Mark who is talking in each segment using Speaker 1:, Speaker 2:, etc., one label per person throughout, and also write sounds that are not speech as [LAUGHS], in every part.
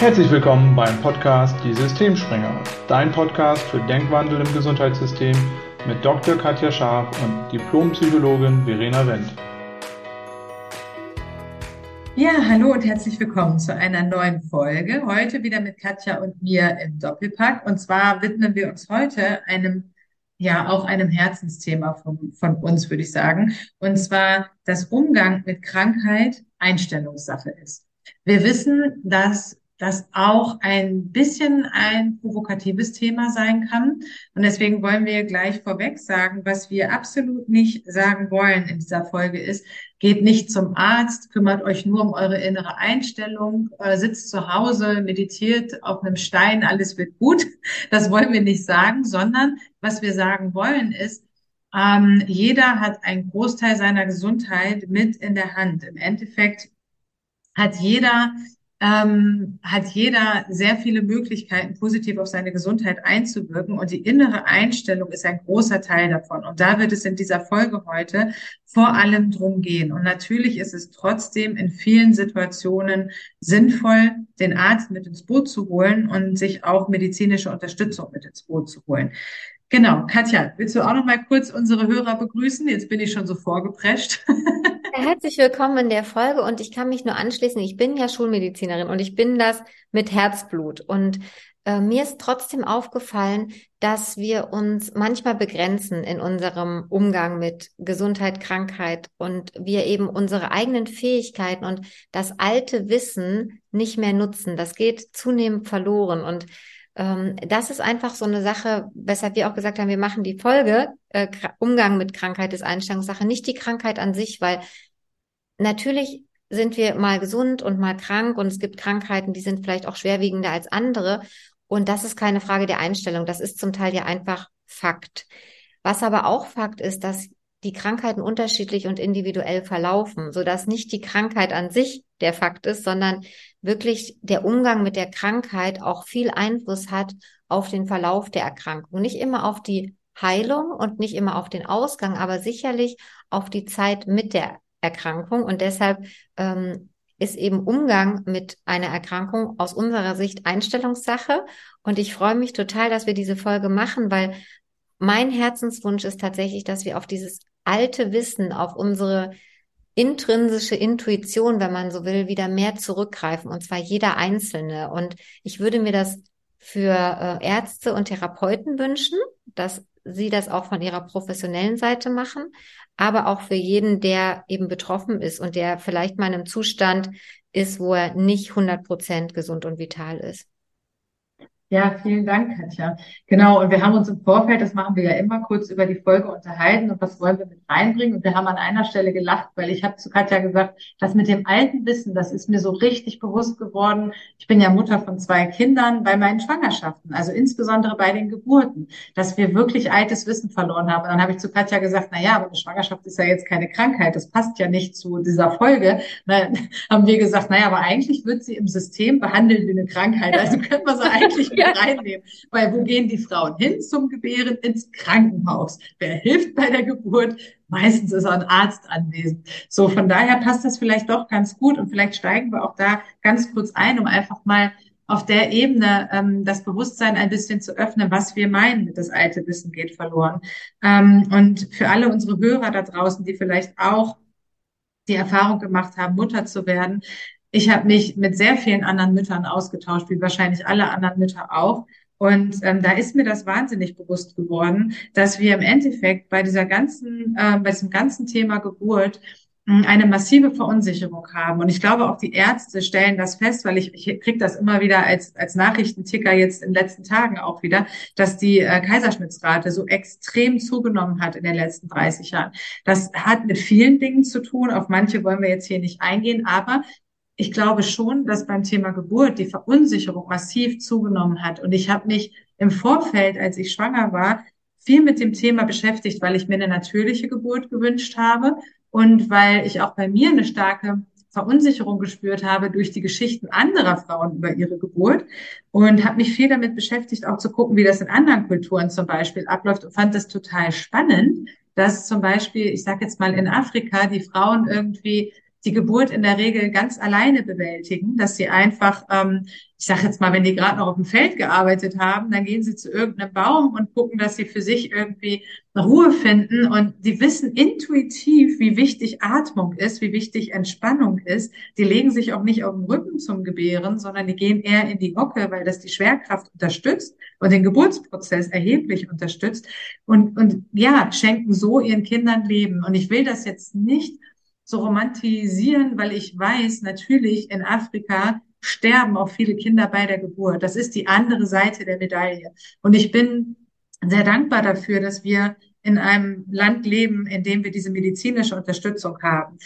Speaker 1: Herzlich willkommen beim Podcast Die Systemspringer, dein Podcast für Denkwandel im Gesundheitssystem mit Dr. Katja Scharf und Diplompsychologin Verena Wendt.
Speaker 2: Ja, hallo und herzlich willkommen zu einer neuen Folge. Heute wieder mit Katja und mir im Doppelpack. Und zwar widmen wir uns heute einem, ja, auch einem Herzensthema von, von uns, würde ich sagen. Und zwar, dass Umgang mit Krankheit Einstellungssache ist. Wir wissen, dass das auch ein bisschen ein provokatives Thema sein kann. Und deswegen wollen wir gleich vorweg sagen, was wir absolut nicht sagen wollen in dieser Folge ist, geht nicht zum Arzt, kümmert euch nur um eure innere Einstellung, äh, sitzt zu Hause, meditiert auf einem Stein, alles wird gut. [LAUGHS] Das wollen wir nicht sagen, sondern was wir sagen wollen ist, ähm, jeder hat einen Großteil seiner Gesundheit mit in der Hand. Im Endeffekt hat jeder ähm, hat jeder sehr viele Möglichkeiten, positiv auf seine Gesundheit einzuwirken. Und die innere Einstellung ist ein großer Teil davon. Und da wird es in dieser Folge heute vor allem drum gehen. Und natürlich ist es trotzdem in vielen Situationen sinnvoll, den Arzt mit ins Boot zu holen und sich auch medizinische Unterstützung mit ins Boot zu holen. Genau, Katja, willst du auch noch mal kurz unsere Hörer begrüßen? Jetzt bin ich schon so vorgeprescht. [LAUGHS]
Speaker 3: Herzlich willkommen in der Folge und ich kann mich nur anschließen. Ich bin ja Schulmedizinerin und ich bin das mit Herzblut. Und äh, mir ist trotzdem aufgefallen, dass wir uns manchmal begrenzen in unserem Umgang mit Gesundheit, Krankheit und wir eben unsere eigenen Fähigkeiten und das alte Wissen nicht mehr nutzen. Das geht zunehmend verloren und ähm, das ist einfach so eine Sache, weshalb wir auch gesagt haben, wir machen die Folge äh, Umgang mit Krankheit ist Einstellungssache, nicht die Krankheit an sich, weil natürlich sind wir mal gesund und mal krank und es gibt Krankheiten, die sind vielleicht auch schwerwiegender als andere. Und das ist keine Frage der Einstellung. Das ist zum Teil ja einfach Fakt. Was aber auch Fakt ist, dass die Krankheiten unterschiedlich und individuell verlaufen, so dass nicht die Krankheit an sich der Fakt ist, sondern wirklich der Umgang mit der Krankheit auch viel Einfluss hat auf den Verlauf der Erkrankung. Nicht immer auf die Heilung und nicht immer auf den Ausgang, aber sicherlich auf die Zeit mit der Erkrankung. Und deshalb ähm, ist eben Umgang mit einer Erkrankung aus unserer Sicht Einstellungssache. Und ich freue mich total, dass wir diese Folge machen, weil mein Herzenswunsch ist tatsächlich, dass wir auf dieses alte Wissen, auf unsere intrinsische Intuition, wenn man so will, wieder mehr zurückgreifen, und zwar jeder Einzelne. Und ich würde mir das für äh, Ärzte und Therapeuten wünschen, dass sie das auch von ihrer professionellen Seite machen, aber auch für jeden, der eben betroffen ist und der vielleicht mal in einem Zustand ist, wo er nicht 100 Prozent gesund und vital ist.
Speaker 2: Ja, vielen Dank, Katja. Genau, und wir haben uns im Vorfeld, das machen wir ja immer, kurz über die Folge unterhalten und was wollen wir mit reinbringen. Und wir haben an einer Stelle gelacht, weil ich habe zu Katja gesagt, das mit dem alten Wissen, das ist mir so richtig bewusst geworden. Ich bin ja Mutter von zwei Kindern bei meinen Schwangerschaften, also insbesondere bei den Geburten, dass wir wirklich altes Wissen verloren haben. Und dann habe ich zu Katja gesagt, na ja, aber eine Schwangerschaft ist ja jetzt keine Krankheit, das passt ja nicht zu dieser Folge. Dann [LAUGHS] haben wir gesagt, na ja, aber eigentlich wird sie im System behandelt wie eine Krankheit. Also können wir sie eigentlich ja. reinnehmen. Weil wo gehen die Frauen hin zum Gebären? Ins Krankenhaus. Wer hilft bei der Geburt? Meistens ist auch ein Arzt anwesend. So, von daher passt das vielleicht doch ganz gut und vielleicht steigen wir auch da ganz kurz ein, um einfach mal auf der Ebene ähm, das Bewusstsein ein bisschen zu öffnen, was wir meinen das alte Wissen geht verloren. Ähm, und für alle unsere Hörer da draußen, die vielleicht auch die Erfahrung gemacht haben, Mutter zu werden, ich habe mich mit sehr vielen anderen Müttern ausgetauscht, wie wahrscheinlich alle anderen Mütter auch. Und ähm, da ist mir das wahnsinnig bewusst geworden, dass wir im Endeffekt bei dieser ganzen, äh, bei diesem ganzen Thema Geburt hm, eine massive Verunsicherung haben. Und ich glaube, auch die Ärzte stellen das fest, weil ich, ich kriege das immer wieder als, als Nachrichtenticker jetzt in den letzten Tagen auch wieder, dass die äh, Kaiserschnittsrate so extrem zugenommen hat in den letzten 30 Jahren. Das hat mit vielen Dingen zu tun. Auf manche wollen wir jetzt hier nicht eingehen, aber ich glaube schon, dass beim Thema Geburt die Verunsicherung massiv zugenommen hat. Und ich habe mich im Vorfeld, als ich schwanger war, viel mit dem Thema beschäftigt, weil ich mir eine natürliche Geburt gewünscht habe und weil ich auch bei mir eine starke Verunsicherung gespürt habe durch die Geschichten anderer Frauen über ihre Geburt und habe mich viel damit beschäftigt, auch zu gucken, wie das in anderen Kulturen zum Beispiel abläuft und fand das total spannend, dass zum Beispiel, ich sage jetzt mal in Afrika, die Frauen irgendwie die Geburt in der Regel ganz alleine bewältigen, dass sie einfach, ähm, ich sage jetzt mal, wenn die gerade noch auf dem Feld gearbeitet haben, dann gehen sie zu irgendeinem Baum und gucken, dass sie für sich irgendwie Ruhe finden und die wissen intuitiv, wie wichtig Atmung ist, wie wichtig Entspannung ist. Die legen sich auch nicht auf den Rücken zum Gebären, sondern die gehen eher in die Hocke, weil das die Schwerkraft unterstützt und den Geburtsprozess erheblich unterstützt und, und ja, schenken so ihren Kindern Leben. Und ich will das jetzt nicht so romantisieren, weil ich weiß, natürlich in Afrika sterben auch viele Kinder bei der Geburt. Das ist die andere Seite der Medaille. Und ich bin sehr dankbar dafür, dass wir in einem Land leben, in dem wir diese medizinische Unterstützung haben.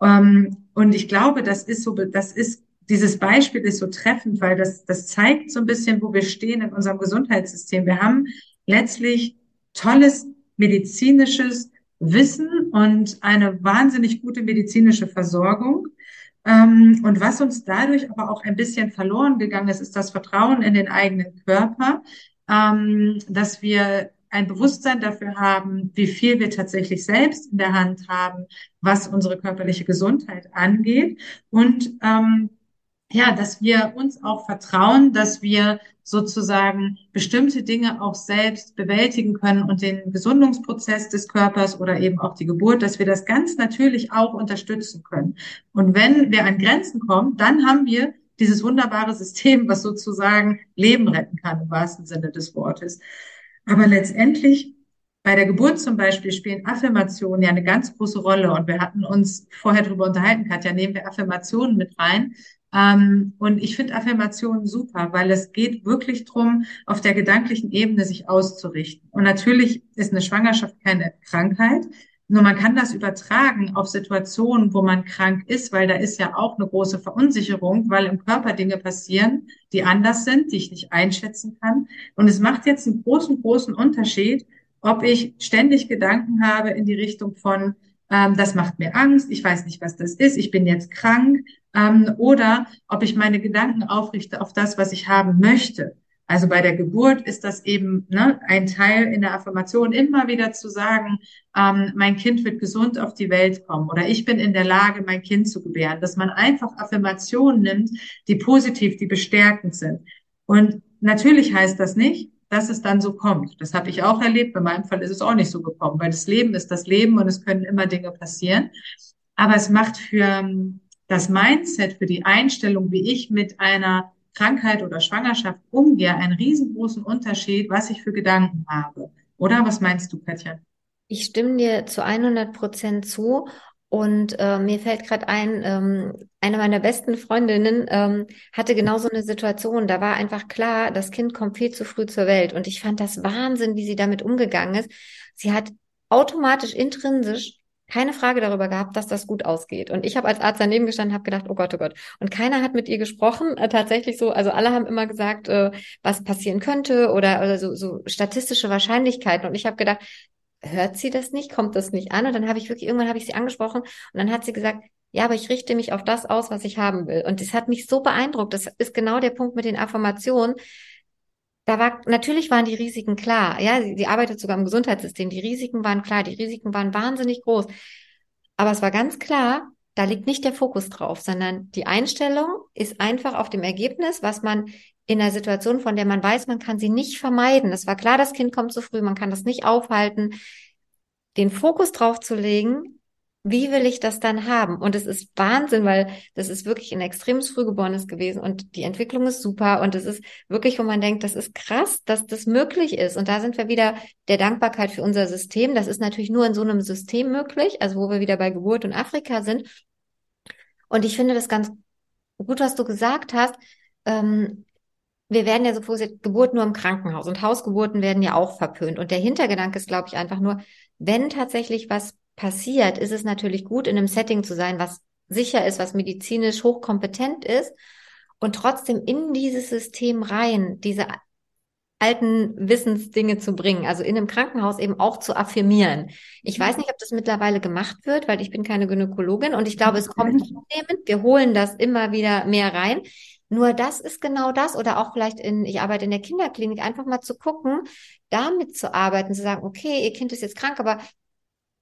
Speaker 2: Ähm, und ich glaube, das ist so, das ist, dieses Beispiel ist so treffend, weil das, das zeigt so ein bisschen, wo wir stehen in unserem Gesundheitssystem. Wir haben letztlich tolles medizinisches Wissen und eine wahnsinnig gute medizinische Versorgung. Ähm, und was uns dadurch aber auch ein bisschen verloren gegangen ist, ist das Vertrauen in den eigenen Körper, ähm, dass wir ein Bewusstsein dafür haben, wie viel wir tatsächlich selbst in der Hand haben, was unsere körperliche Gesundheit angeht und ähm, ja, dass wir uns auch vertrauen, dass wir sozusagen bestimmte Dinge auch selbst bewältigen können und den Gesundungsprozess des Körpers oder eben auch die Geburt, dass wir das ganz natürlich auch unterstützen können. Und wenn wir an Grenzen kommen, dann haben wir dieses wunderbare System, was sozusagen Leben retten kann im wahrsten Sinne des Wortes. Aber letztendlich bei der Geburt zum Beispiel spielen Affirmationen ja eine ganz große Rolle. Und wir hatten uns vorher darüber unterhalten, Katja, nehmen wir Affirmationen mit rein. Ähm, und ich finde Affirmationen super, weil es geht wirklich drum, auf der gedanklichen Ebene sich auszurichten. Und natürlich ist eine Schwangerschaft keine Krankheit. Nur man kann das übertragen auf Situationen, wo man krank ist, weil da ist ja auch eine große Verunsicherung, weil im Körper Dinge passieren, die anders sind, die ich nicht einschätzen kann. Und es macht jetzt einen großen, großen Unterschied, ob ich ständig Gedanken habe in die Richtung von, ähm, das macht mir Angst, ich weiß nicht, was das ist, ich bin jetzt krank, ähm, oder ob ich meine Gedanken aufrichte auf das, was ich haben möchte. Also bei der Geburt ist das eben ne, ein Teil in der Affirmation, immer wieder zu sagen, ähm, mein Kind wird gesund auf die Welt kommen oder ich bin in der Lage, mein Kind zu gebären. Dass man einfach Affirmationen nimmt, die positiv, die bestärkend sind. Und natürlich heißt das nicht, dass es dann so kommt. Das habe ich auch erlebt. Bei meinem Fall ist es auch nicht so gekommen, weil das Leben ist das Leben und es können immer Dinge passieren. Aber es macht für das Mindset, für die Einstellung, wie ich mit einer Krankheit oder Schwangerschaft umgehe, einen riesengroßen Unterschied, was ich für Gedanken habe. Oder was meinst du, Katja?
Speaker 3: Ich stimme dir zu 100 Prozent zu. Und äh, mir fällt gerade ein, ähm, eine meiner besten Freundinnen ähm, hatte genau so eine Situation. Da war einfach klar, das Kind kommt viel zu früh zur Welt. Und ich fand das Wahnsinn, wie sie damit umgegangen ist. Sie hat automatisch intrinsisch keine Frage darüber gehabt, dass das gut ausgeht. Und ich habe als Arzt daneben gestanden, habe gedacht, oh Gott, oh Gott. Und keiner hat mit ihr gesprochen, äh, tatsächlich so. Also alle haben immer gesagt, äh, was passieren könnte oder, oder so, so statistische Wahrscheinlichkeiten. Und ich habe gedacht, hört sie das nicht? Kommt das nicht an? Und dann habe ich wirklich, irgendwann habe ich sie angesprochen und dann hat sie gesagt, ja, aber ich richte mich auf das aus, was ich haben will. Und das hat mich so beeindruckt. Das ist genau der Punkt mit den Affirmationen da war, natürlich waren die Risiken klar. Ja, sie, sie arbeitet sogar im Gesundheitssystem. Die Risiken waren klar. Die Risiken waren wahnsinnig groß. Aber es war ganz klar, da liegt nicht der Fokus drauf, sondern die Einstellung ist einfach auf dem Ergebnis, was man in einer Situation, von der man weiß, man kann sie nicht vermeiden. Es war klar, das Kind kommt zu früh, man kann das nicht aufhalten. Den Fokus drauf zu legen, wie will ich das dann haben? Und es ist Wahnsinn, weil das ist wirklich ein extremes Frühgeborenes gewesen und die Entwicklung ist super und es ist wirklich, wo man denkt, das ist krass, dass das möglich ist. Und da sind wir wieder der Dankbarkeit für unser System. Das ist natürlich nur in so einem System möglich, also wo wir wieder bei Geburt und Afrika sind. Und ich finde das ganz gut, was du gesagt hast. Ähm, wir werden ja so vorgesehen, Geburt nur im Krankenhaus und Hausgeburten werden ja auch verpönt. Und der Hintergedanke ist, glaube ich, einfach nur, wenn tatsächlich was passiert, ist es natürlich gut, in einem Setting zu sein, was sicher ist, was medizinisch hochkompetent ist und trotzdem in dieses System rein, diese alten Wissensdinge zu bringen, also in einem Krankenhaus eben auch zu affirmieren. Ich weiß nicht, ob das mittlerweile gemacht wird, weil ich bin keine Gynäkologin und ich glaube, es kommt zunehmend. Wir holen das immer wieder mehr rein. Nur das ist genau das oder auch vielleicht in, ich arbeite in der Kinderklinik, einfach mal zu gucken, damit zu arbeiten, zu sagen, okay, ihr Kind ist jetzt krank, aber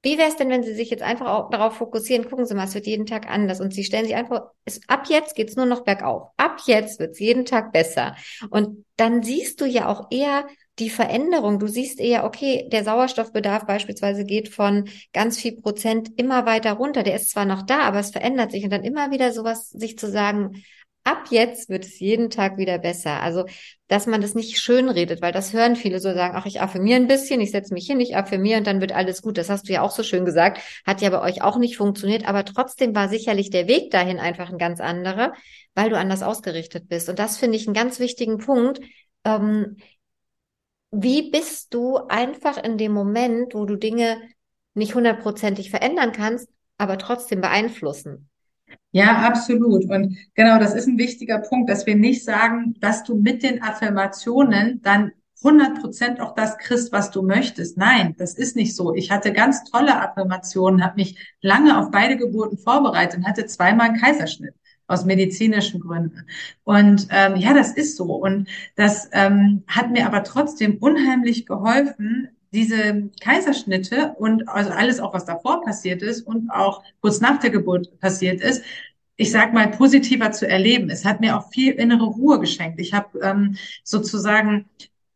Speaker 3: Wie wäre es denn, wenn Sie sich jetzt einfach auch darauf fokussieren, gucken Sie mal, es wird jeden Tag anders und Sie stellen sich einfach, es, ab jetzt geht's nur noch bergauf. Ab jetzt wird's jeden Tag besser. Und dann siehst du ja auch eher die Veränderung. Du siehst eher, okay, der Sauerstoffbedarf beispielsweise geht von ganz viel Prozent immer weiter runter. Der ist zwar noch da, aber es verändert sich und dann immer wieder sowas, sich zu sagen, ab jetzt wird es jeden Tag wieder besser. Also, dass man das nicht schön redet, weil das hören viele so sagen, ach, ich affirmiere ein bisschen, ich setze mich hin, ich affirmiere und dann wird alles gut. Das hast du ja auch so schön gesagt, hat ja bei euch auch nicht funktioniert, aber trotzdem war sicherlich der Weg dahin einfach ein ganz anderer, weil du anders ausgerichtet bist. Und das finde ich einen ganz wichtigen Punkt. Ähm, wie bist du einfach in dem Moment, wo du Dinge nicht hundertprozentig verändern kannst, aber trotzdem beeinflussen?
Speaker 2: Ja, absolut. Und genau, das ist ein wichtiger Punkt, dass wir nicht sagen, dass du mit den Affirmationen dann 100 Prozent auch das kriegst, was du möchtest. Nein, das ist nicht so. Ich hatte ganz tolle Affirmationen, habe mich lange auf beide Geburten vorbereitet und hatte zweimal einen Kaiserschnitt aus medizinischen Gründen. Und ähm, ja, das ist so. Und das ähm, hat mir aber trotzdem unheimlich geholfen, diese Kaiserschnitte und also alles auch, was davor passiert ist und auch kurz nach der Geburt passiert ist, ich sag mal, positiver zu erleben. Es hat mir auch viel innere Ruhe geschenkt. Ich habe ähm, sozusagen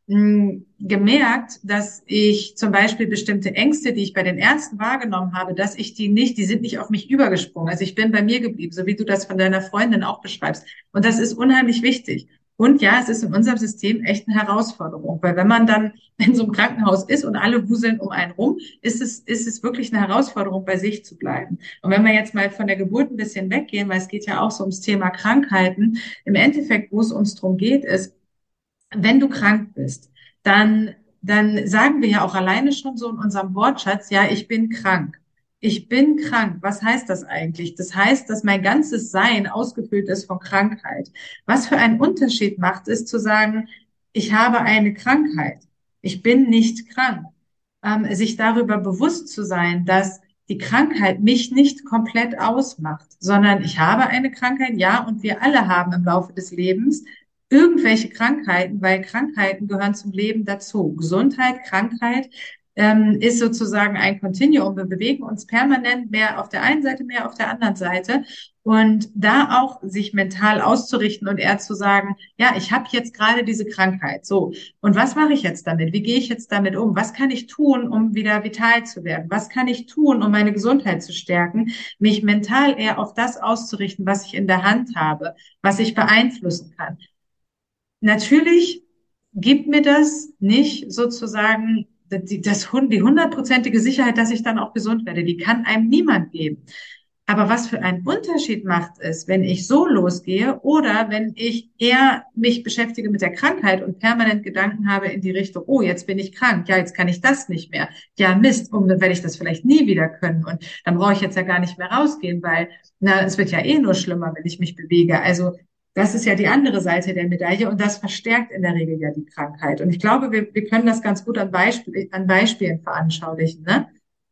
Speaker 2: mh, gemerkt, dass ich zum Beispiel bestimmte Ängste, die ich bei den Ärzten wahrgenommen habe, dass ich die nicht, die sind nicht auf mich übergesprungen. Also ich bin bei mir geblieben, so wie du das von deiner Freundin auch beschreibst. Und das ist unheimlich wichtig. Und ja, es ist in unserem System echt eine Herausforderung, weil wenn man dann in so einem Krankenhaus ist und alle wuseln um einen rum, ist es, ist es wirklich eine Herausforderung, bei sich zu bleiben. Und wenn wir jetzt mal von der Geburt ein bisschen weggehen, weil es geht ja auch so ums Thema Krankheiten, im Endeffekt, wo es uns drum geht, ist, wenn du krank bist, dann, dann sagen wir ja auch alleine schon so in unserem Wortschatz, ja, ich bin krank. Ich bin krank. Was heißt das eigentlich? Das heißt, dass mein ganzes Sein ausgefüllt ist von Krankheit. Was für einen Unterschied macht es zu sagen, ich habe eine Krankheit. Ich bin nicht krank. Ähm, sich darüber bewusst zu sein, dass die Krankheit mich nicht komplett ausmacht, sondern ich habe eine Krankheit, ja, und wir alle haben im Laufe des Lebens irgendwelche Krankheiten, weil Krankheiten gehören zum Leben dazu. Gesundheit, Krankheit ähm, ist sozusagen ein Kontinuum. Wir bewegen uns permanent mehr auf der einen Seite, mehr auf der anderen Seite. Und da auch sich mental auszurichten und eher zu sagen, ja, ich habe jetzt gerade diese Krankheit. So, und was mache ich jetzt damit? Wie gehe ich jetzt damit um? Was kann ich tun, um wieder vital zu werden? Was kann ich tun, um meine Gesundheit zu stärken? Mich mental eher auf das auszurichten, was ich in der Hand habe, was ich beeinflussen kann. Natürlich gibt mir das nicht sozusagen die, das, die hundertprozentige Sicherheit, dass ich dann auch gesund werde. Die kann einem niemand geben. Aber was für einen Unterschied macht es, wenn ich so losgehe oder wenn ich eher mich beschäftige mit der Krankheit und permanent Gedanken habe in die Richtung, oh, jetzt bin ich krank, ja, jetzt kann ich das nicht mehr. Ja, Mist, um, dann werde ich das vielleicht nie wieder können und dann brauche ich jetzt ja gar nicht mehr rausgehen, weil na, es wird ja eh nur schlimmer, wenn ich mich bewege. Also das ist ja die andere Seite der Medaille und das verstärkt in der Regel ja die Krankheit. Und ich glaube, wir, wir können das ganz gut an, Beispiel, an Beispielen veranschaulichen. Ne?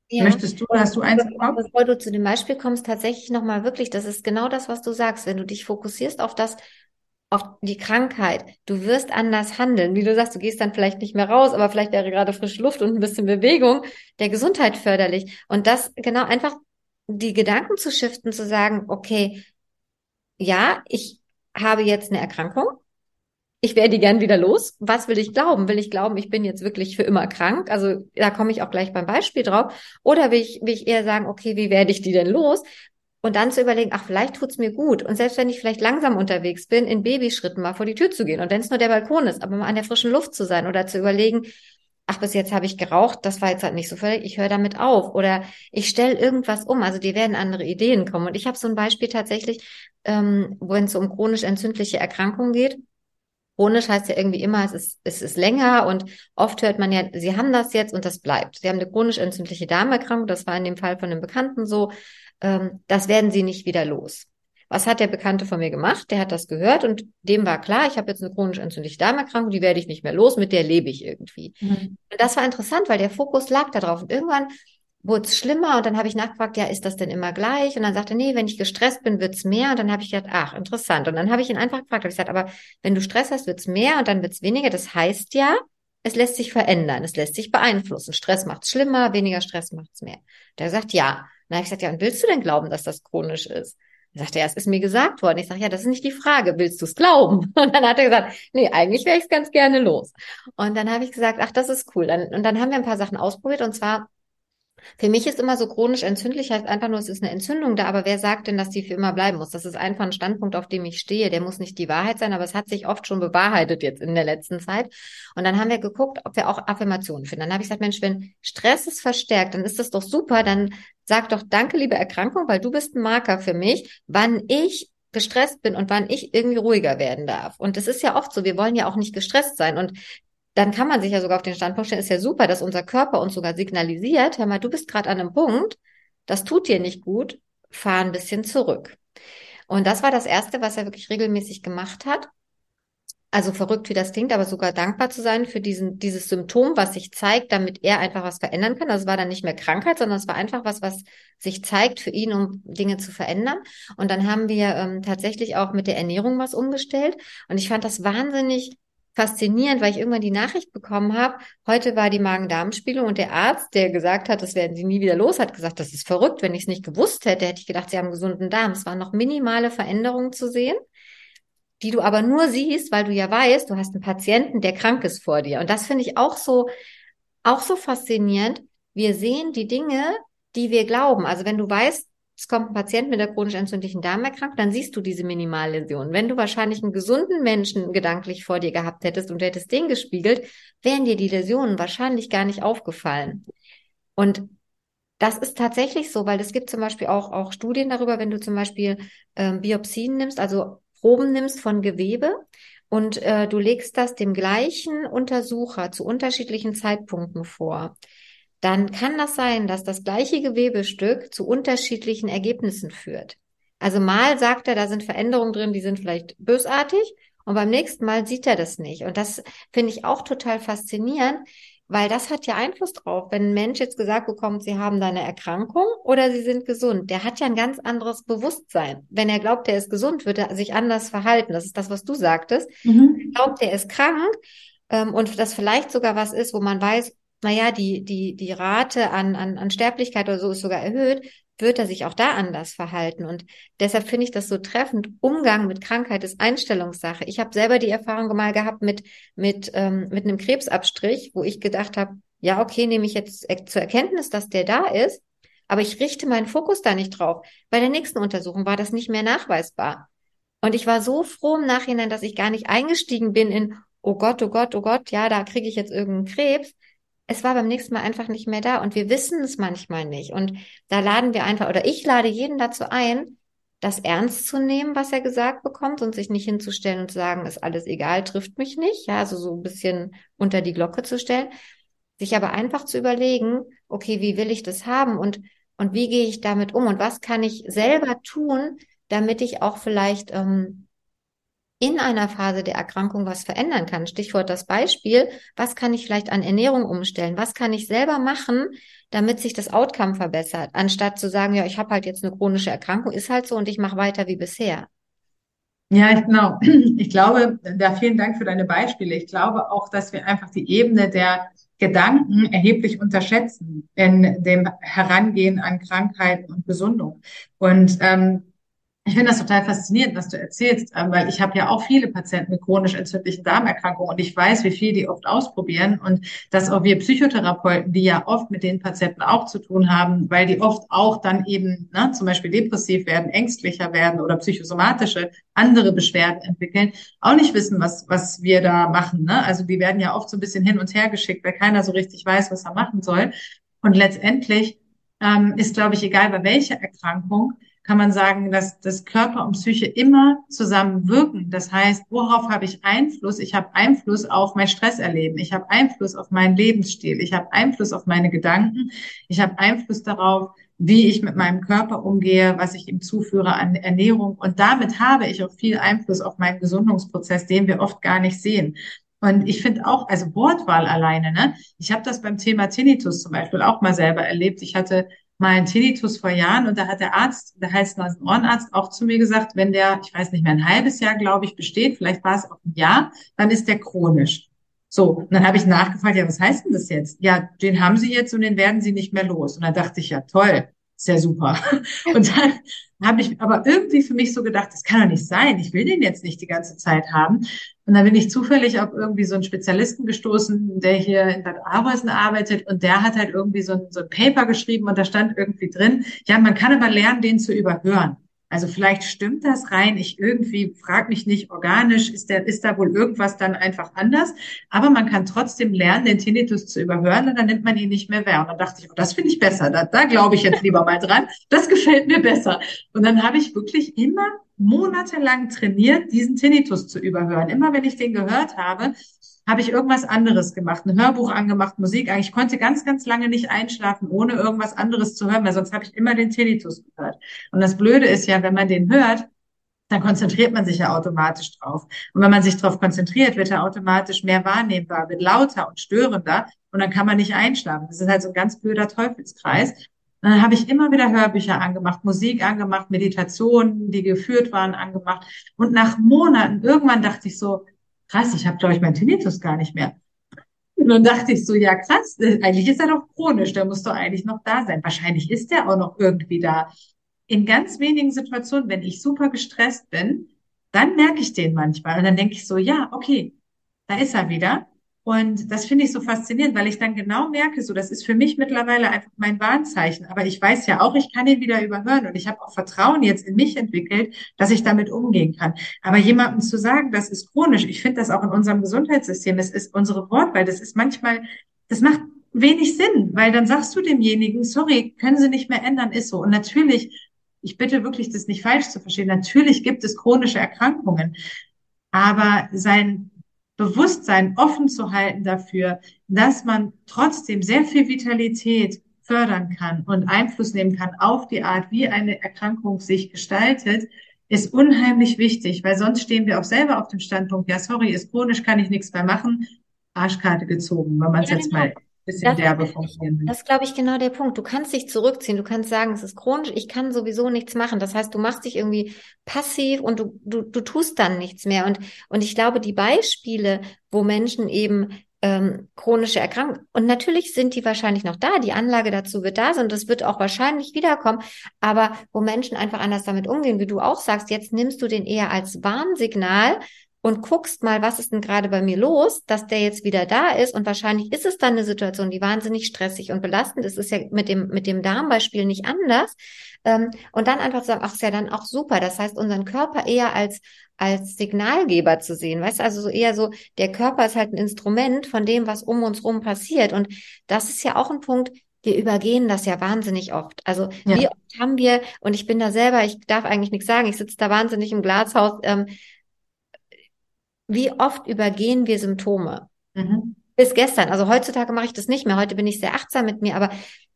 Speaker 2: Ja. Möchtest du, hast du eins
Speaker 3: bekommen? Bevor du zu dem Beispiel kommst, tatsächlich nochmal wirklich, das ist genau das, was du sagst. Wenn du dich fokussierst auf das, auf die Krankheit, du wirst anders handeln. Wie du sagst, du gehst dann vielleicht nicht mehr raus, aber vielleicht wäre gerade frische Luft und ein bisschen Bewegung der Gesundheit förderlich. Und das genau einfach die Gedanken zu shiften, zu sagen, okay, ja, ich habe jetzt eine Erkrankung. Ich werde die gern wieder los. Was will ich glauben? Will ich glauben, ich bin jetzt wirklich für immer krank? Also da komme ich auch gleich beim Beispiel drauf. Oder will ich, will ich eher sagen, okay, wie werde ich die denn los? Und dann zu überlegen, ach, vielleicht tut's mir gut. Und selbst wenn ich vielleicht langsam unterwegs bin, in Babyschritten mal vor die Tür zu gehen. Und wenn es nur der Balkon ist, aber mal an der frischen Luft zu sein oder zu überlegen, ach, bis jetzt habe ich geraucht, das war jetzt halt nicht so völlig, ich höre damit auf oder ich stelle irgendwas um. Also die werden andere Ideen kommen. Und ich habe so ein Beispiel tatsächlich, ähm, wenn es um chronisch entzündliche Erkrankungen geht. Chronisch heißt ja irgendwie immer, es ist, es ist länger und oft hört man ja, sie haben das jetzt und das bleibt. Sie haben eine chronisch entzündliche Darmerkrankung, das war in dem Fall von einem Bekannten so, ähm, das werden sie nicht wieder los. Was hat der Bekannte von mir gemacht? Der hat das gehört und dem war klar, ich habe jetzt eine chronisch entzündliche Darmerkrankung, die werde ich nicht mehr los, mit der lebe ich irgendwie. Mhm. Und das war interessant, weil der Fokus lag da drauf. Und irgendwann wurde es schlimmer und dann habe ich nachgefragt, ja, ist das denn immer gleich? Und dann sagte er, nee, wenn ich gestresst bin, wird's mehr. Und dann habe ich gedacht, ach, interessant. Und dann habe ich ihn einfach gefragt, habe ich gesagt, aber wenn du Stress hast, wird's mehr und dann wird's weniger. Das heißt ja, es lässt sich verändern, es lässt sich beeinflussen. Stress macht's schlimmer, weniger Stress macht's mehr. Der sagt ja. Dann habe ich gesagt, ja, und willst du denn glauben, dass das chronisch ist? Dann sagte er, es ist mir gesagt worden. Ich sage, ja, das ist nicht die Frage, willst du es glauben? [LAUGHS] Und dann hat er gesagt, nee, eigentlich wäre ich es ganz gerne los. Und dann habe ich gesagt, ach, das ist cool. Und dann haben wir ein paar Sachen ausprobiert und zwar für mich ist immer so chronisch entzündlich, heißt einfach nur, es ist eine Entzündung da, aber wer sagt denn, dass die für immer bleiben muss? Das ist einfach ein Standpunkt, auf dem ich stehe. Der muss nicht die Wahrheit sein, aber es hat sich oft schon bewahrheitet jetzt in der letzten Zeit. Und dann haben wir geguckt, ob wir auch Affirmationen finden. Dann habe ich gesagt, Mensch, wenn Stress ist verstärkt, dann ist das doch super, dann sag doch danke, liebe Erkrankung, weil du bist ein Marker für mich, wann ich gestresst bin und wann ich irgendwie ruhiger werden darf. Und es ist ja oft so, wir wollen ja auch nicht gestresst sein. Und dann kann man sich ja sogar auf den Standpunkt stellen, ist ja super, dass unser Körper uns sogar signalisiert, hör mal, du bist gerade an einem Punkt, das tut dir nicht gut, fahr ein bisschen zurück. Und das war das Erste, was er wirklich regelmäßig gemacht hat. Also verrückt, wie das klingt, aber sogar dankbar zu sein für diesen, dieses Symptom, was sich zeigt, damit er einfach was verändern kann. Das also war dann nicht mehr Krankheit, sondern es war einfach was, was sich zeigt für ihn, um Dinge zu verändern. Und dann haben wir ähm, tatsächlich auch mit der Ernährung was umgestellt. Und ich fand das wahnsinnig faszinierend, weil ich irgendwann die Nachricht bekommen habe, heute war die Magen-Darm-Spielung und der Arzt, der gesagt hat, das werden sie nie wieder los, hat gesagt, das ist verrückt. Wenn ich es nicht gewusst hätte, hätte ich gedacht, sie haben einen gesunden Darm. Es waren noch minimale Veränderungen zu sehen, die du aber nur siehst, weil du ja weißt, du hast einen Patienten, der krank ist vor dir. Und das finde ich auch so, auch so faszinierend. Wir sehen die Dinge, die wir glauben. Also wenn du weißt, es kommt ein Patient mit der chronisch entzündlichen Darmerkrankung, dann siehst du diese Minimalläsion. Wenn du wahrscheinlich einen gesunden Menschen gedanklich vor dir gehabt hättest und du hättest den gespiegelt, wären dir die Läsionen wahrscheinlich gar nicht aufgefallen. Und das ist tatsächlich so, weil es gibt zum Beispiel auch, auch Studien darüber, wenn du zum Beispiel ähm, Biopsien nimmst, also Proben nimmst von Gewebe und äh, du legst das dem gleichen Untersucher zu unterschiedlichen Zeitpunkten vor dann kann das sein, dass das gleiche Gewebestück zu unterschiedlichen Ergebnissen führt. Also mal sagt er, da sind Veränderungen drin, die sind vielleicht bösartig und beim nächsten Mal sieht er das nicht. Und das finde ich auch total faszinierend, weil das hat ja Einfluss drauf. Wenn ein Mensch jetzt gesagt bekommt, sie haben da eine Erkrankung oder sie sind gesund, der hat ja ein ganz anderes Bewusstsein. Wenn er glaubt, er ist gesund, wird er sich anders verhalten. Das ist das, was du sagtest. Mhm. Glaubt, er ist krank ähm, und das vielleicht sogar was ist, wo man weiß, naja, die, die, die Rate an, an, an Sterblichkeit oder so ist sogar erhöht, wird er sich auch da anders verhalten. Und deshalb finde ich das so treffend. Umgang mit Krankheit ist Einstellungssache. Ich habe selber die Erfahrung mal gehabt mit, mit, ähm, mit einem Krebsabstrich, wo ich gedacht habe, ja, okay, nehme ich jetzt zur Erkenntnis, dass der da ist, aber ich richte meinen Fokus da nicht drauf. Bei der nächsten Untersuchung war das nicht mehr nachweisbar. Und ich war so froh im Nachhinein, dass ich gar nicht eingestiegen bin in, oh Gott, oh Gott, oh Gott, ja, da kriege ich jetzt irgendeinen Krebs, es war beim nächsten Mal einfach nicht mehr da und wir wissen es manchmal nicht. Und da laden wir einfach, oder ich lade jeden dazu ein, das ernst zu nehmen, was er gesagt bekommt und sich nicht hinzustellen und zu sagen, ist alles egal, trifft mich nicht. Ja, also so ein bisschen unter die Glocke zu stellen. Sich aber einfach zu überlegen, okay, wie will ich das haben und, und wie gehe ich damit um und was kann ich selber tun, damit ich auch vielleicht ähm, in einer Phase der Erkrankung was verändern kann. Stichwort das Beispiel, was kann ich vielleicht an Ernährung umstellen? Was kann ich selber machen, damit sich das Outcome verbessert, anstatt zu sagen, ja, ich habe halt jetzt eine chronische Erkrankung, ist halt so und ich mache weiter wie bisher.
Speaker 2: Ja, genau. Ich glaube, da vielen Dank für deine Beispiele. Ich glaube auch, dass wir einfach die Ebene der Gedanken erheblich unterschätzen in dem Herangehen an Krankheiten und Gesundung. Und ähm, ich finde das total faszinierend, was du erzählst, ähm, weil ich habe ja auch viele Patienten mit chronisch entzündlichen Darmerkrankungen und ich weiß, wie viel die oft ausprobieren und dass auch wir Psychotherapeuten, die ja oft mit den Patienten auch zu tun haben, weil die oft auch dann eben ne, zum Beispiel depressiv werden, ängstlicher werden oder psychosomatische andere Beschwerden entwickeln, auch nicht wissen, was, was wir da machen. Ne? Also die werden ja oft so ein bisschen hin und her geschickt, weil keiner so richtig weiß, was er machen soll. Und letztendlich ähm, ist, glaube ich, egal bei welcher Erkrankung, kann man sagen, dass das Körper und Psyche immer zusammen wirken. Das heißt, worauf habe ich Einfluss? Ich habe Einfluss auf mein Stresserleben. Ich habe Einfluss auf meinen Lebensstil. Ich habe Einfluss auf meine Gedanken. Ich habe Einfluss darauf, wie ich mit meinem Körper umgehe, was ich ihm zuführe an Ernährung. Und damit habe ich auch viel Einfluss auf meinen Gesundungsprozess, den wir oft gar nicht sehen. Und ich finde auch, also Wortwahl alleine, ne? Ich habe das beim Thema Tinnitus zum Beispiel auch mal selber erlebt. Ich hatte mal einen Tinnitus vor Jahren und da hat der Arzt, der heißt Nasen-Ohrenarzt, auch zu mir gesagt, wenn der, ich weiß nicht mehr, ein halbes Jahr, glaube ich, besteht, vielleicht war es auch ein Jahr, dann ist der chronisch. So, und dann habe ich nachgefragt, ja, was heißt denn das jetzt? Ja, den haben Sie jetzt und den werden Sie nicht mehr los. Und dann dachte ich, ja, toll, ja super. [LAUGHS] Und dann habe ich aber irgendwie für mich so gedacht, das kann doch nicht sein. Ich will den jetzt nicht die ganze Zeit haben. Und dann bin ich zufällig auf irgendwie so einen Spezialisten gestoßen, der hier in Bad Arolsen arbeitet und der hat halt irgendwie so ein, so ein Paper geschrieben und da stand irgendwie drin, ja, man kann aber lernen, den zu überhören. Also vielleicht stimmt das rein. Ich irgendwie frage mich nicht organisch, ist der, ist da wohl irgendwas dann einfach anders? Aber man kann trotzdem lernen, den Tinnitus zu überhören und dann nimmt man ihn nicht mehr wahr. Und dann dachte ich, oh, das finde ich besser. Da, da glaube ich jetzt lieber mal dran. Das gefällt mir besser. Und dann habe ich wirklich immer monatelang trainiert, diesen Tinnitus zu überhören. Immer wenn ich den gehört habe, habe ich irgendwas anderes gemacht, ein Hörbuch angemacht, Musik. Ich konnte ganz, ganz lange nicht einschlafen, ohne irgendwas anderes zu hören, weil sonst habe ich immer den Tinnitus gehört. Und das Blöde ist ja, wenn man den hört, dann konzentriert man sich ja automatisch drauf. Und wenn man sich darauf konzentriert, wird er automatisch mehr wahrnehmbar, wird lauter und störender und dann kann man nicht einschlafen. Das ist halt so ein ganz blöder Teufelskreis. Und dann habe ich immer wieder Hörbücher angemacht, Musik angemacht, Meditationen, die geführt waren, angemacht. Und nach Monaten, irgendwann dachte ich so, krass, ich habe, glaube ich, meinen Tinnitus gar nicht mehr. Und dann dachte ich so, ja krass, äh, eigentlich ist er doch chronisch, der muss doch eigentlich noch da sein. Wahrscheinlich ist er auch noch irgendwie da. In ganz wenigen Situationen, wenn ich super gestresst bin, dann merke ich den manchmal. Und dann denke ich so, ja, okay, da ist er wieder. Und das finde ich so faszinierend, weil ich dann genau merke, so das ist für mich mittlerweile einfach mein Warnzeichen. Aber ich weiß ja auch, ich kann ihn wieder überhören und ich habe auch Vertrauen jetzt in mich entwickelt, dass ich damit umgehen kann. Aber jemandem zu sagen, das ist chronisch, ich finde das auch in unserem Gesundheitssystem, es ist unsere Wortwahl, das ist manchmal, das macht wenig Sinn, weil dann sagst du demjenigen, sorry, können Sie nicht mehr ändern, ist so. Und natürlich, ich bitte wirklich, das nicht falsch zu verstehen, natürlich gibt es chronische Erkrankungen. Aber sein Bewusstsein offen zu halten dafür, dass man trotzdem sehr viel Vitalität fördern kann und Einfluss nehmen kann auf die Art, wie eine Erkrankung sich gestaltet, ist unheimlich wichtig, weil sonst stehen wir auch selber auf dem Standpunkt, ja, sorry, ist chronisch, kann ich nichts mehr machen, Arschkarte gezogen, wenn man es ja, jetzt genau. mal bisschen das, derbe formulieren
Speaker 3: Das ist, glaube ich, genau der Punkt. Du kannst dich zurückziehen, du kannst sagen, es ist chronisch, ich kann sowieso nichts machen. Das heißt, du machst dich irgendwie passiv und du, du, du tust dann nichts mehr. Und, und ich glaube, die Beispiele, wo Menschen eben ähm, chronische Erkrankungen, und natürlich sind die wahrscheinlich noch da, die Anlage dazu wird da sein, das wird auch wahrscheinlich wiederkommen, aber wo Menschen einfach anders damit umgehen, wie du auch sagst, jetzt nimmst du den eher als Warnsignal, und guckst mal, was ist denn gerade bei mir los, dass der jetzt wieder da ist. Und wahrscheinlich ist es dann eine Situation, die wahnsinnig stressig und belastend ist. Es ist ja mit dem, mit dem Darmbeispiel nicht anders. Ähm, und dann einfach zu sagen, ach, ist ja dann auch super. Das heißt, unseren Körper eher als, als Signalgeber zu sehen. Weißt du, also so eher so, der Körper ist halt ein Instrument von dem, was um uns rum passiert. Und das ist ja auch ein Punkt, wir übergehen das ja wahnsinnig oft. Also ja. wie oft haben wir, und ich bin da selber, ich darf eigentlich nichts sagen, ich sitze da wahnsinnig im Glashaus, ähm, wie oft übergehen wir Symptome? Mhm. Bis gestern. Also heutzutage mache ich das nicht mehr. Heute bin ich sehr achtsam mit mir, aber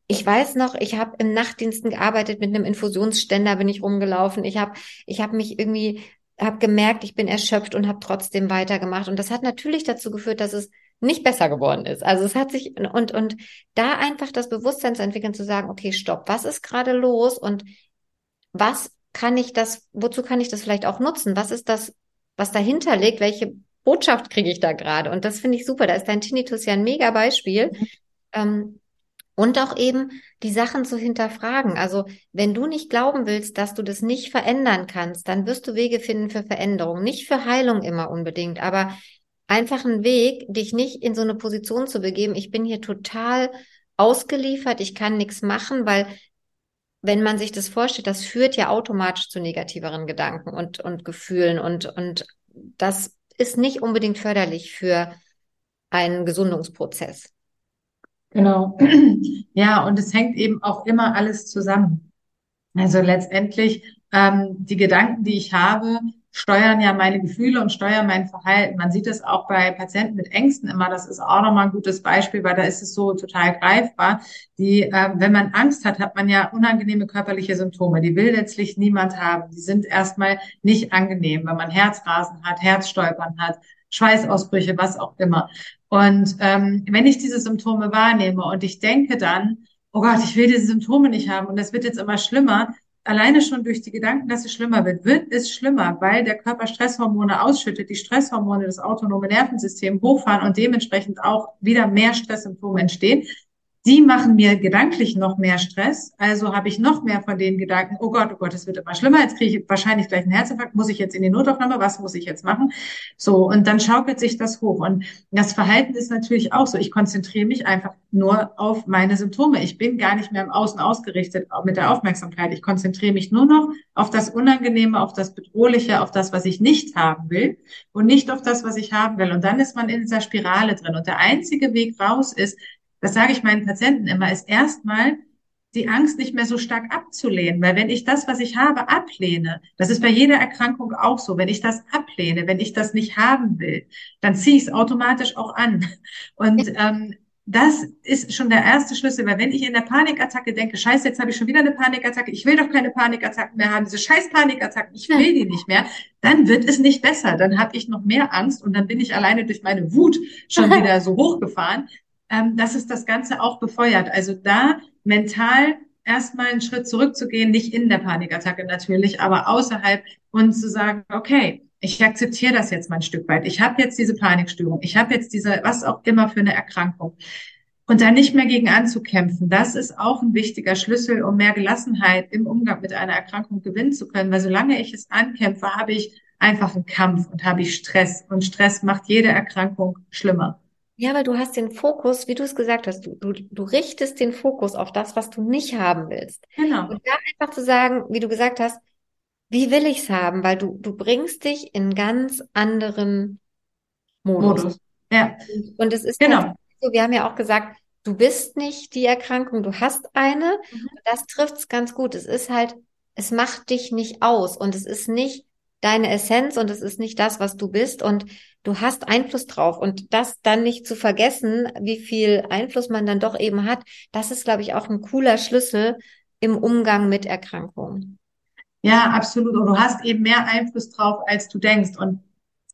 Speaker 3: ich weiß noch, ich habe im Nachtdiensten gearbeitet mit einem Infusionsständer, bin ich rumgelaufen. Ich habe ich hab mich irgendwie habe gemerkt, ich bin erschöpft und habe trotzdem weitergemacht. Und das hat natürlich dazu geführt, dass es nicht besser geworden ist. Also es hat sich und und da einfach das Bewusstsein zu entwickeln, zu sagen, okay, stopp, was ist gerade los und was kann ich das, wozu kann ich das vielleicht auch nutzen? Was ist das was dahinter liegt, welche Botschaft kriege ich da gerade? Und das finde ich super. Da ist dein Tinnitus ja ein mega Beispiel. Mhm. Ähm, und auch eben die Sachen zu hinterfragen. Also wenn du nicht glauben willst, dass du das nicht verändern kannst, dann wirst du Wege finden für Veränderung. Nicht für Heilung immer unbedingt, aber einfach einen Weg, dich nicht in so eine Position zu begeben. Ich bin hier total ausgeliefert, ich kann nichts machen, weil wenn man sich das vorstellt, das führt ja automatisch zu negativeren Gedanken und, und Gefühlen und, und das ist nicht unbedingt förderlich für einen Gesundungsprozess.
Speaker 2: Genau. [CLEARS THROAT] Ja, und es hängt eben auch immer alles zusammen. Also letztendlich ähm, die Gedanken, die ich habe, steuern ja meine Gefühle und steuern mein Verhalten. Man sieht es auch bei Patienten mit Ängsten immer. Das ist auch nochmal ein gutes Beispiel, weil da ist es so total greifbar. Die, äh, wenn man Angst hat, hat man ja unangenehme körperliche Symptome. Die will letztlich niemand haben. Die sind erstmal nicht angenehm, wenn man Herzrasen hat, Herzstolpern hat, Schweißausbrüche, was auch immer. Und ähm, wenn ich diese Symptome wahrnehme und ich denke dann, oh Gott, ich will diese Symptome nicht haben und das wird jetzt immer schlimmer, alleine schon durch die Gedanken, dass es schlimmer wird, wird es schlimmer, weil der Körper Stresshormone ausschüttet, die Stresshormone das autonome Nervensystem hochfahren und dementsprechend auch wieder mehr Stresssymptome entstehen. Die machen mir gedanklich noch mehr Stress. Also habe ich noch mehr von den Gedanken, oh Gott, oh Gott, es wird immer schlimmer. Jetzt kriege ich wahrscheinlich gleich einen Herzinfarkt. Muss ich jetzt in die Notaufnahme? Was muss ich jetzt machen? So, und dann schaukelt sich das hoch. Und das Verhalten ist natürlich auch so. Ich konzentriere mich einfach nur auf meine Symptome. Ich bin gar nicht mehr im Außen ausgerichtet mit der Aufmerksamkeit. Ich konzentriere mich nur noch auf das Unangenehme, auf das Bedrohliche, auf das, was ich nicht haben will und nicht auf das, was ich haben will. Und dann ist man in dieser Spirale drin. Und der einzige Weg raus ist, das sage ich meinen Patienten immer, ist erstmal die Angst nicht mehr so stark abzulehnen. Weil wenn ich das, was ich habe, ablehne, das ist bei jeder Erkrankung auch so, wenn ich das ablehne, wenn ich das nicht haben will, dann ziehe ich es automatisch auch an. Und ähm, das ist schon der erste Schlüssel, weil wenn ich in der Panikattacke denke, scheiße, jetzt habe ich schon wieder eine Panikattacke, ich will doch keine Panikattacken mehr haben, diese scheiß Panikattacken, ich will die nicht mehr, dann wird es nicht besser. Dann habe ich noch mehr Angst und dann bin ich alleine durch meine Wut schon [LAUGHS] wieder so hochgefahren, ähm, dass es das Ganze auch befeuert. Also da mental erstmal einen Schritt zurückzugehen, nicht in der Panikattacke natürlich, aber außerhalb und zu sagen, okay, ich akzeptiere das jetzt mal ein Stück weit. Ich habe jetzt diese Panikstörung, ich habe jetzt diese, was auch immer für eine Erkrankung. Und da nicht mehr gegen anzukämpfen, das ist auch ein wichtiger Schlüssel, um mehr Gelassenheit im Umgang mit einer Erkrankung gewinnen zu können. Weil solange ich es ankämpfe, habe ich einfach einen Kampf und habe ich Stress. Und Stress macht jede Erkrankung schlimmer.
Speaker 3: Ja, weil du hast den Fokus, wie du es gesagt hast, du, du, du richtest den Fokus auf das, was du nicht haben willst.
Speaker 2: Genau.
Speaker 3: Und da einfach zu sagen, wie du gesagt hast, wie will ich's haben? Weil du, du bringst dich in ganz anderen Modus. Modus.
Speaker 2: Ja.
Speaker 3: Und, es ist
Speaker 2: genau.
Speaker 3: so, wir haben ja auch gesagt, du bist nicht die Erkrankung, du hast eine. Mhm. Das trifft's ganz gut. Es ist halt, es macht dich nicht aus und es ist nicht deine Essenz und es ist nicht das, was du bist und du hast Einfluss drauf und das dann nicht zu vergessen, wie viel Einfluss man dann doch eben hat, das ist, glaube ich, auch ein cooler Schlüssel im Umgang mit Erkrankungen.
Speaker 2: Ja, absolut. Und du hast eben mehr Einfluss drauf, als du denkst. Und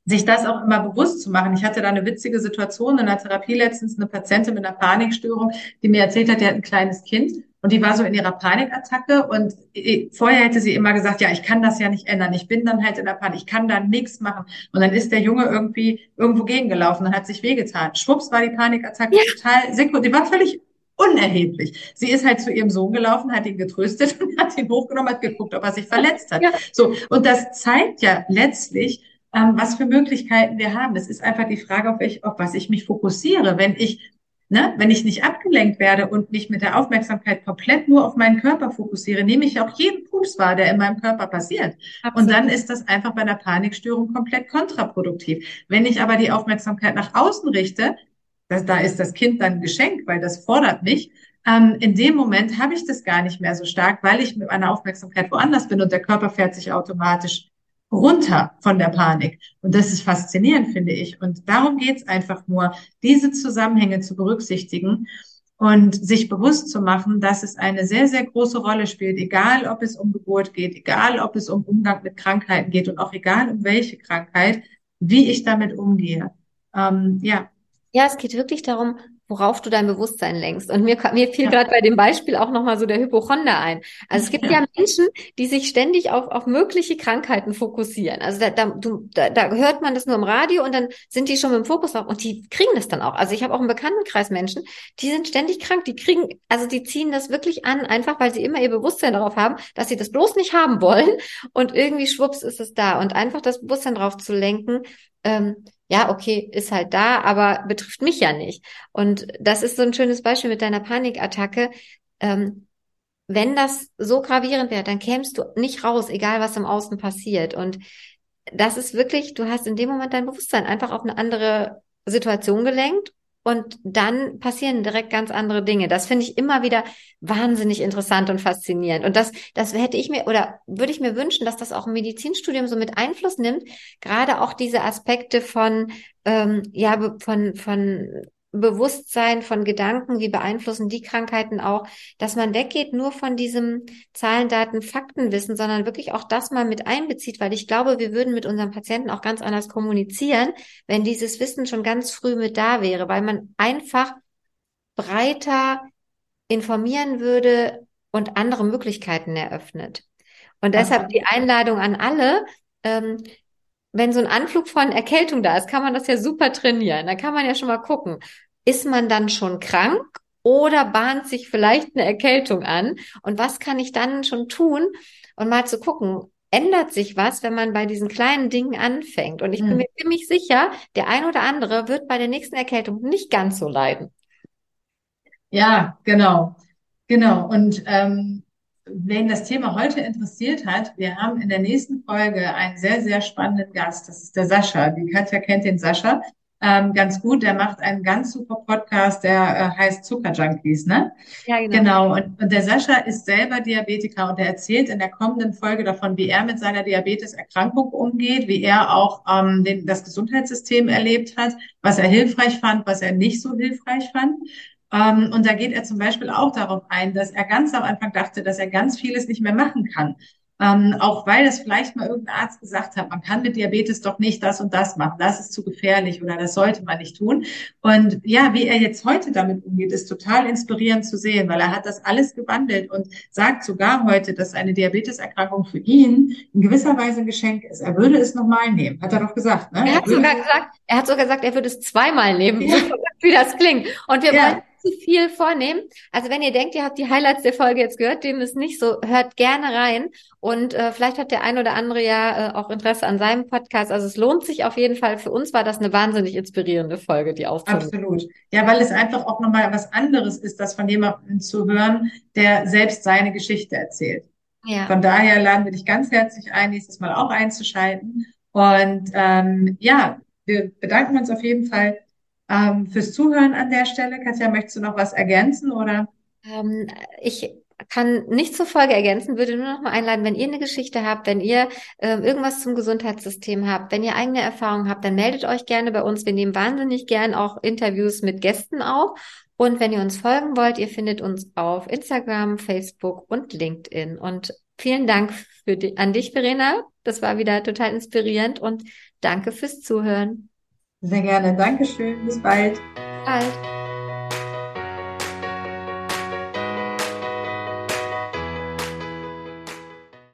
Speaker 2: sich das auch immer bewusst zu machen. Ich hatte da eine witzige Situation in der Therapie letztens, eine Patientin mit einer Panikstörung, die mir erzählt hat, die hat ein kleines Kind und die war so in ihrer Panikattacke und vorher hätte sie immer gesagt, ja, ich kann das ja nicht ändern. Ich bin dann halt in der Panik, ich kann da nichts machen. Und dann ist der Junge irgendwie irgendwo gegengelaufen und hat sich wehgetan. Schwupps war die Panikattacke ja. total sekund. Die war völlig unerheblich. Sie ist halt zu ihrem Sohn gelaufen, hat ihn getröstet [LAUGHS] und hat ihn hochgenommen, hat geguckt, ob er sich verletzt hat. Ja. So. Und das zeigt ja letztlich, ähm, was für Möglichkeiten wir haben. Es ist einfach die Frage, auf, welch, auf was ich mich fokussiere. Wenn ich Ne? Wenn ich nicht abgelenkt werde und mich mit der Aufmerksamkeit komplett nur auf meinen Körper fokussiere, nehme ich auch jeden Pups wahr, der in meinem Körper passiert. Absolut. Und dann ist das einfach bei einer Panikstörung komplett kontraproduktiv. Wenn ich aber die Aufmerksamkeit nach außen richte, das, da ist das Kind dann ein Geschenk, weil das fordert mich. Ähm, in dem Moment habe ich das gar nicht mehr so stark, weil ich mit meiner Aufmerksamkeit woanders bin und der Körper fährt sich automatisch runter von der Panik. Und das ist faszinierend, finde ich. Und darum geht's einfach nur, diese Zusammenhänge zu berücksichtigen und sich bewusst zu machen, dass es eine sehr, sehr große Rolle spielt, egal ob es um Geburt geht, egal ob es um Umgang mit Krankheiten geht und auch egal um welche Krankheit, wie ich damit umgehe. Ähm, ja.
Speaker 3: Ja, es geht wirklich darum, worauf du dein Bewusstsein lenkst. Und mir, mir fiel ja. gerade bei dem Beispiel auch nochmal so der Hypochonder ein. Also es gibt ja. ja, Menschen, die sich ständig auf, auf mögliche Krankheiten fokussieren. Also da, da, du, da, da hört man das nur im Radio und dann sind die schon mit dem Fokus drauf und die kriegen das dann auch. Also ich habe auch im Bekanntenkreis Menschen, die sind ständig krank, die kriegen, also die ziehen das wirklich an, einfach weil sie immer ihr Bewusstsein darauf haben, dass sie das bloß nicht haben wollen und irgendwie schwupps ist es da. Und einfach das Bewusstsein drauf zu lenken, ähm, ja, okay, ist halt da, aber betrifft mich ja nicht. Und das ist so ein schönes Beispiel mit deiner Panikattacke. Ähm, wenn das so gravierend wäre, dann kämst du nicht raus, egal was im Außen passiert. Und das ist wirklich, du hast in dem Moment dein Bewusstsein einfach auf eine andere Situation gelenkt und dann passieren direkt ganz andere Dinge. Das finde ich immer wieder wahnsinnig interessant und faszinierend. Und das, das hätte ich mir oder würde ich mir wünschen, dass das auch im Medizinstudium so mit Einfluss nimmt. Gerade auch diese Aspekte von, ähm, ja, von, von Bewusstsein von Gedanken, wie beeinflussen die Krankheiten auch, dass man weggeht nur von diesem Zahlen, Daten, Faktenwissen, sondern wirklich auch das mal mit einbezieht, weil ich glaube, wir würden mit unseren Patienten auch ganz anders kommunizieren, wenn dieses Wissen schon ganz früh mit da wäre, weil man einfach breiter informieren würde und andere Möglichkeiten eröffnet. Und deshalb die Einladung an alle, ähm, wenn so ein Anflug von Erkältung da ist, kann man das ja super trainieren. Da kann man ja schon mal gucken, ist man dann schon krank oder bahnt sich vielleicht eine Erkältung an? Und was kann ich dann schon tun? Und mal zu gucken, ändert sich was, wenn man bei diesen kleinen Dingen anfängt? Und ich bin hm. mir ziemlich sicher, der ein oder andere wird bei der nächsten Erkältung nicht ganz so leiden.
Speaker 2: Ja, genau. Genau. Und ähm, Wen das Thema heute interessiert hat, wir haben in der nächsten Folge einen sehr, sehr spannenden Gast. Das ist der Sascha. Die Katja kennt den Sascha ähm, ganz gut. Der macht einen ganz super Podcast, der äh, heißt Zuckerjunkies, ne? Ja, genau. Genau. Und, und der Sascha ist selber Diabetiker und er erzählt in der kommenden Folge davon, wie er mit seiner Diabeteserkrankung umgeht, wie er auch ähm, den, das Gesundheitssystem erlebt hat, was er hilfreich fand, was er nicht so hilfreich fand. Ähm, und da geht er zum Beispiel auch darauf ein, dass er ganz am Anfang dachte, dass er ganz vieles nicht mehr machen kann. Ähm, auch weil es vielleicht mal irgendein Arzt gesagt hat, man kann mit Diabetes doch nicht das und das machen, das ist zu gefährlich oder das sollte man nicht tun. Und ja, wie er jetzt heute damit umgeht, ist total inspirierend zu sehen, weil er hat das alles gewandelt und sagt sogar heute, dass eine Diabeteserkrankung für ihn in gewisser Weise ein Geschenk ist. Er würde es nochmal nehmen, hat er doch gesagt.
Speaker 3: Ne? Er, hat sogar gesagt, er hat sogar gesagt, er würde es zweimal nehmen, ja. [LAUGHS] wie das klingt. Und wir ja. wollen viel vornehmen. Also wenn ihr denkt, ihr habt die Highlights der Folge jetzt gehört, dem ist nicht so, hört gerne rein. Und äh, vielleicht hat der ein oder andere ja äh, auch Interesse an seinem Podcast. Also es lohnt sich auf jeden Fall. Für uns war das eine wahnsinnig inspirierende Folge, die aufzunehmen.
Speaker 2: Absolut. Ja, weil es einfach auch nochmal was anderes ist, das von jemandem zu hören, der selbst seine Geschichte erzählt. Ja. Von daher laden wir dich ganz herzlich ein, nächstes Mal auch einzuschalten. Und ähm, ja, wir bedanken uns auf jeden Fall ähm, fürs Zuhören an der Stelle. Katja, möchtest du noch was ergänzen oder?
Speaker 3: Ähm, ich kann nicht zur Folge ergänzen, würde nur noch mal einladen, wenn ihr eine Geschichte habt, wenn ihr äh, irgendwas zum Gesundheitssystem habt, wenn ihr eigene Erfahrungen habt, dann meldet euch gerne bei uns. Wir nehmen wahnsinnig gern auch Interviews mit Gästen auf. Und wenn ihr uns folgen wollt, ihr findet uns auf Instagram, Facebook und LinkedIn. Und vielen Dank die, an dich, Verena. Das war wieder total inspirierend und danke fürs Zuhören.
Speaker 2: Sehr gerne. Dankeschön. Bis bald. Bald.